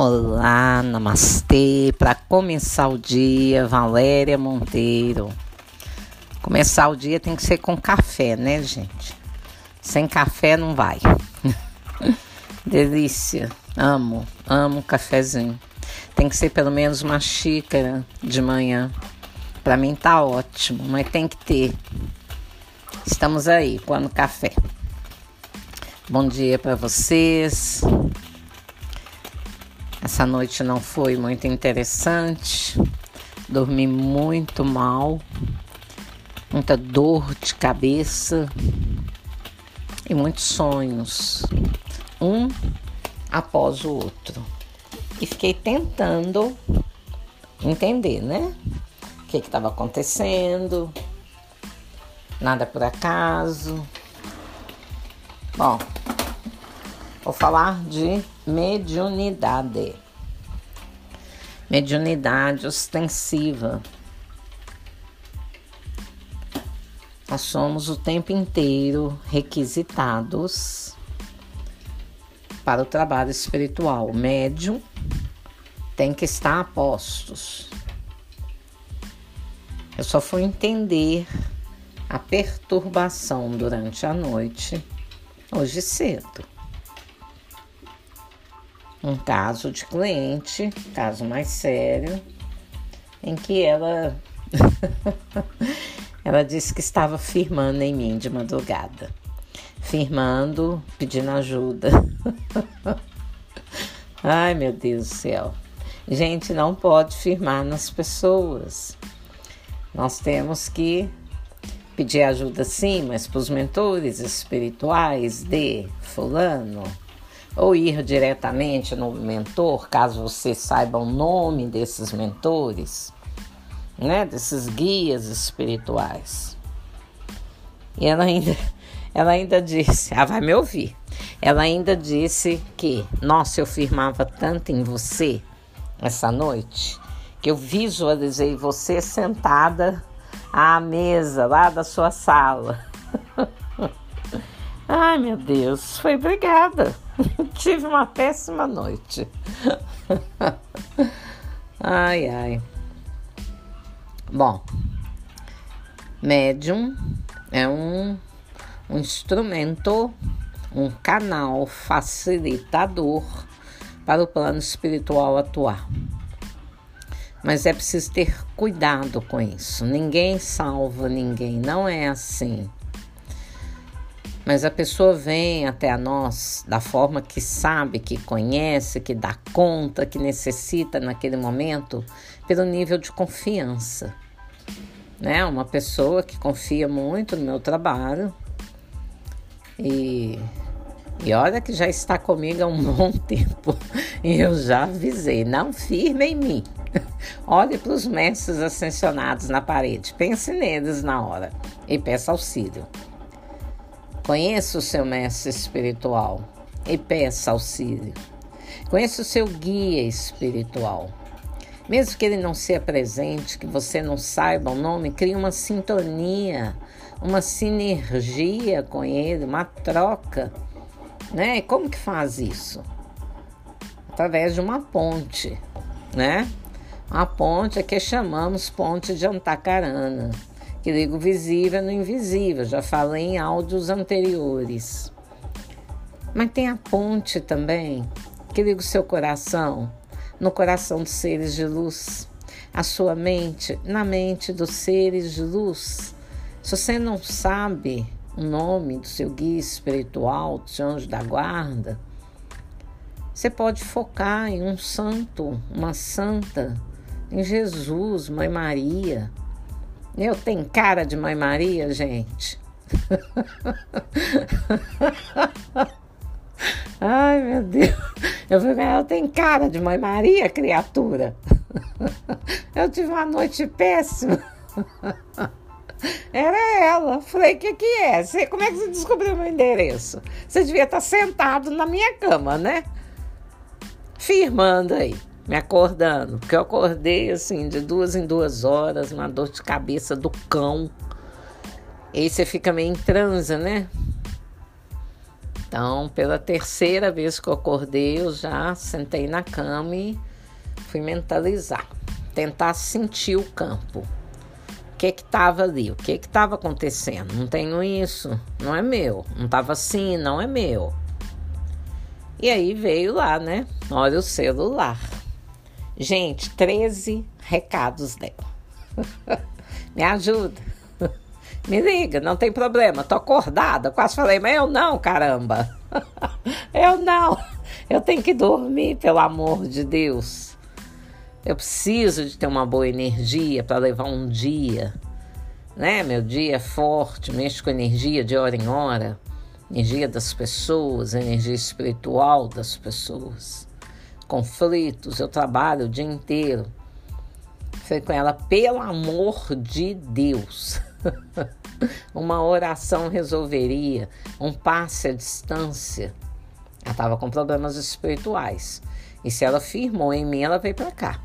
Olá, namastê. Para começar o dia, Valéria Monteiro. Começar o dia tem que ser com café, né, gente? Sem café não vai. Delícia. Amo, amo cafezinho. Tem que ser pelo menos uma xícara de manhã. Para mim tá ótimo, mas tem que ter. Estamos aí, quando café. Bom dia para vocês. Essa noite não foi muito interessante. Dormi muito mal, muita dor de cabeça e muitos sonhos, um após o outro. E fiquei tentando entender, né? O que estava acontecendo, nada por acaso. Bom, Vou falar de mediunidade. Mediunidade ostensiva. Nós somos o tempo inteiro requisitados para o trabalho espiritual. O médium tem que estar a postos. Eu só fui entender a perturbação durante a noite hoje cedo um caso de cliente, caso mais sério, em que ela ela disse que estava firmando em mim de madrugada. Firmando, pedindo ajuda. Ai, meu Deus do céu. Gente, não pode firmar nas pessoas. Nós temos que pedir ajuda sim, mas para os mentores espirituais de fulano, ou ir diretamente no mentor, caso você saiba o nome desses mentores, né, desses guias espirituais. E ela ainda, ela ainda disse, ela vai me ouvir. Ela ainda disse que, nossa, eu firmava tanto em você essa noite que eu visualizei você sentada à mesa lá da sua sala. Ai, meu Deus, foi obrigada. Tive uma péssima noite. ai, ai. Bom, médium é um, um instrumento, um canal facilitador para o plano espiritual atuar. Mas é preciso ter cuidado com isso. Ninguém salva ninguém, não é assim. Mas a pessoa vem até a nós da forma que sabe, que conhece, que dá conta, que necessita naquele momento, pelo nível de confiança. Né? Uma pessoa que confia muito no meu trabalho e, e olha que já está comigo há um bom tempo e eu já avisei, não firme em mim. Olhe para os mestres ascensionados na parede, pense neles na hora e peça auxílio. Conheça o seu mestre espiritual e peça auxílio. Conheça o seu guia espiritual. Mesmo que ele não seja presente, que você não saiba o nome, crie uma sintonia, uma sinergia com ele, uma troca. Né? Como que faz isso? Através de uma ponte, né? A ponte é que chamamos ponte de Antacarana que liga o visível no invisível, já falei em áudios anteriores. Mas tem a ponte também, que liga o seu coração no coração dos seres de luz, a sua mente na mente dos seres de luz. Se você não sabe o nome do seu guia espiritual, do seu anjo da guarda, você pode focar em um santo, uma santa, em Jesus, Mãe Maria, eu tenho cara de Mãe Maria, gente. Ai, meu Deus. Eu falei, eu tenho cara de Mãe Maria, criatura. Eu tive uma noite péssima. Era ela. Falei, o que, que é? Você, como é que você descobriu meu endereço? Você devia estar sentado na minha cama, né? Firmando aí me acordando, porque eu acordei assim de duas em duas horas, uma dor de cabeça do cão. E aí você fica meio em transa, né? Então, pela terceira vez que eu acordei, eu já sentei na cama e fui mentalizar, tentar sentir o campo. O que que estava ali? O que que estava acontecendo? Não tenho isso, não é meu. Não estava assim, não é meu. E aí veio lá, né? Olha o celular. Gente, 13 recados dela. Me ajuda. Me liga, não tem problema, tô acordada. Quase falei, mas eu não, caramba. eu não. Eu tenho que dormir, pelo amor de Deus. Eu preciso de ter uma boa energia para levar um dia. Né? Meu dia é forte, mexo com energia de hora em hora. Energia das pessoas, energia espiritual das pessoas. Conflitos, eu trabalho o dia inteiro. Falei com ela, pelo amor de Deus. Uma oração resolveria, um passe à distância. Ela estava com problemas espirituais. E se ela firmou em mim, ela veio para cá.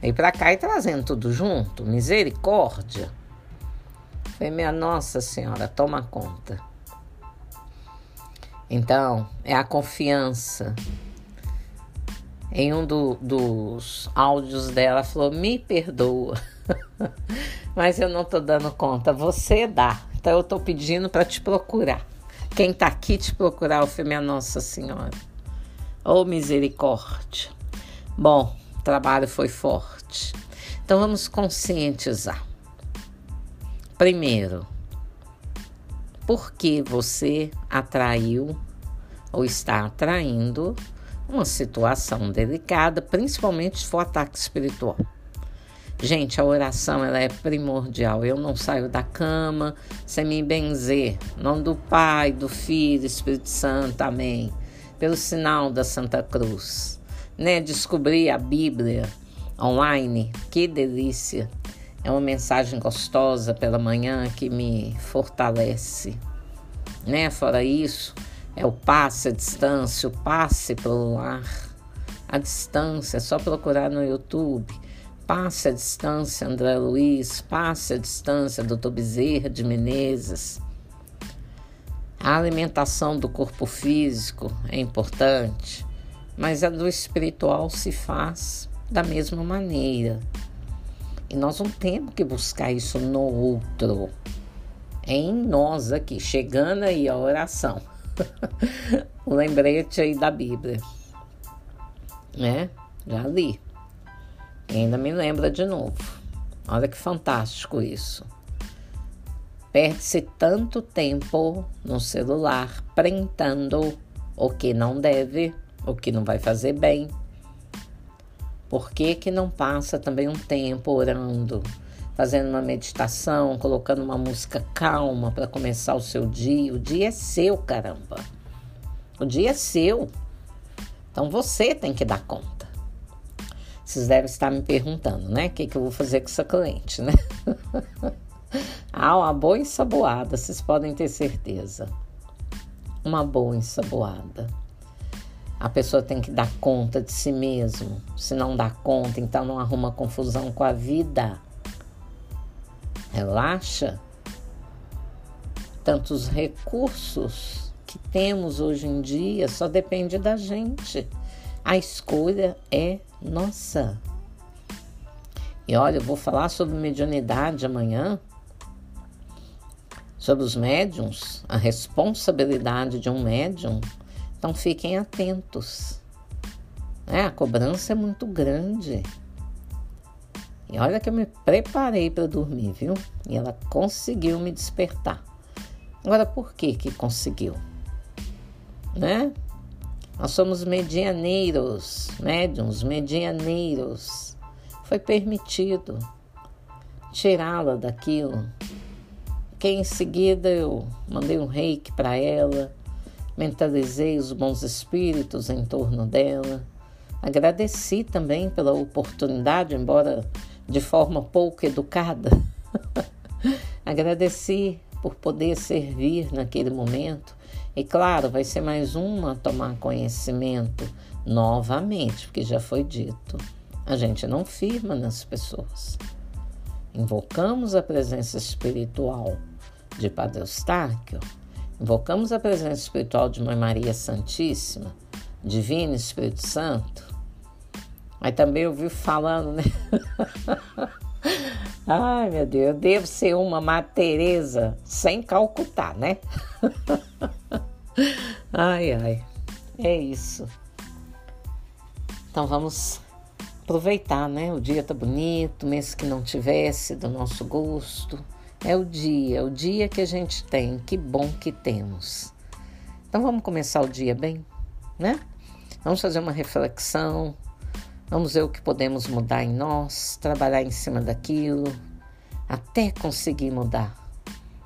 Veio para cá e trazendo tudo junto. Misericórdia. Falei, minha Nossa Senhora, toma conta. Então, é a confiança. Em um do, dos áudios dela, falou: Me perdoa. Mas eu não tô dando conta. Você dá. Então eu tô pedindo para te procurar. Quem tá aqui te procurar é o filme Nossa Senhora. Oh, misericórdia. Bom, o trabalho foi forte. Então vamos conscientizar. Primeiro, por que você atraiu ou está atraindo uma situação delicada, principalmente se for ataque espiritual? Gente, a oração ela é primordial. Eu não saio da cama sem me benzer. Em nome do Pai, do Filho, Espírito Santo, amém. Pelo sinal da Santa Cruz. Né? Descobrir a Bíblia online, que delícia. É uma mensagem gostosa pela manhã que me fortalece. Né? Fora isso, é o passe à distância, o passe pelo lar. A distância, é só procurar no YouTube Passe a distância, André Luiz, passe a distância, doutor Bezerra de Menezes. A alimentação do corpo físico é importante, mas a do espiritual se faz da mesma maneira. E nós não temos que buscar isso no outro. É em nós aqui, chegando aí a oração. lembrete aí da Bíblia. Né? Já li. E ainda me lembra de novo. Olha que fantástico isso. Perde-se tanto tempo no celular printando o que não deve, o que não vai fazer bem. Por que, que não passa também um tempo orando, fazendo uma meditação, colocando uma música calma para começar o seu dia? O dia é seu, caramba. O dia é seu. Então você tem que dar conta. Vocês devem estar me perguntando, né? O que, que eu vou fazer com essa cliente, né? ah, uma boa ensaboada, vocês podem ter certeza. Uma boa ensaboada. A pessoa tem que dar conta de si mesmo. Se não dá conta, então não arruma confusão com a vida. Relaxa. Tantos recursos que temos hoje em dia só depende da gente. A escolha é nossa. E olha, eu vou falar sobre mediunidade amanhã, sobre os médiums, a responsabilidade de um médium. Então fiquem atentos. É, a cobrança é muito grande. E olha que eu me preparei para dormir, viu? E ela conseguiu me despertar. Agora, por que que conseguiu? Né? Nós somos medianeiros, médiums, medianeiros. Foi permitido tirá-la daquilo. Que em seguida eu mandei um reiki para ela, mentalizei os bons espíritos em torno dela. Agradeci também pela oportunidade, embora de forma pouco educada. Agradeci por poder servir naquele momento e claro, vai ser mais uma a tomar conhecimento novamente, porque já foi dito. A gente não firma nas pessoas. Invocamos a presença espiritual de Padre Eustáquio invocamos a presença espiritual de Mãe Maria Santíssima, Divino Espírito Santo. Aí também ouvi falando, né? Ai, meu Deus, eu devo ser uma Madre Teresa sem calcutar, né? ai, ai, é isso. Então vamos aproveitar, né? O dia tá bonito, mesmo que não tivesse do nosso gosto. É o dia, é o dia que a gente tem. Que bom que temos. Então vamos começar o dia bem, né? Vamos fazer uma reflexão, vamos ver o que podemos mudar em nós, trabalhar em cima daquilo, até conseguir mudar.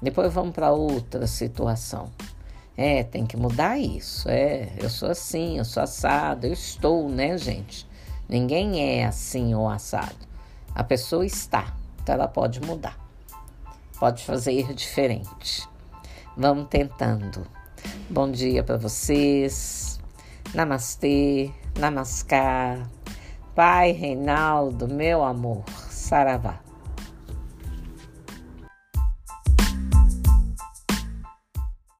Depois vamos para outra situação. É, tem que mudar isso. É, eu sou assim, eu sou assado, eu estou, né, gente? Ninguém é assim ou assado. A pessoa está, então ela pode mudar. Pode fazer diferente. Vamos tentando. Bom dia para vocês. Namastê, namaskar. Pai Reinaldo, meu amor, saravá.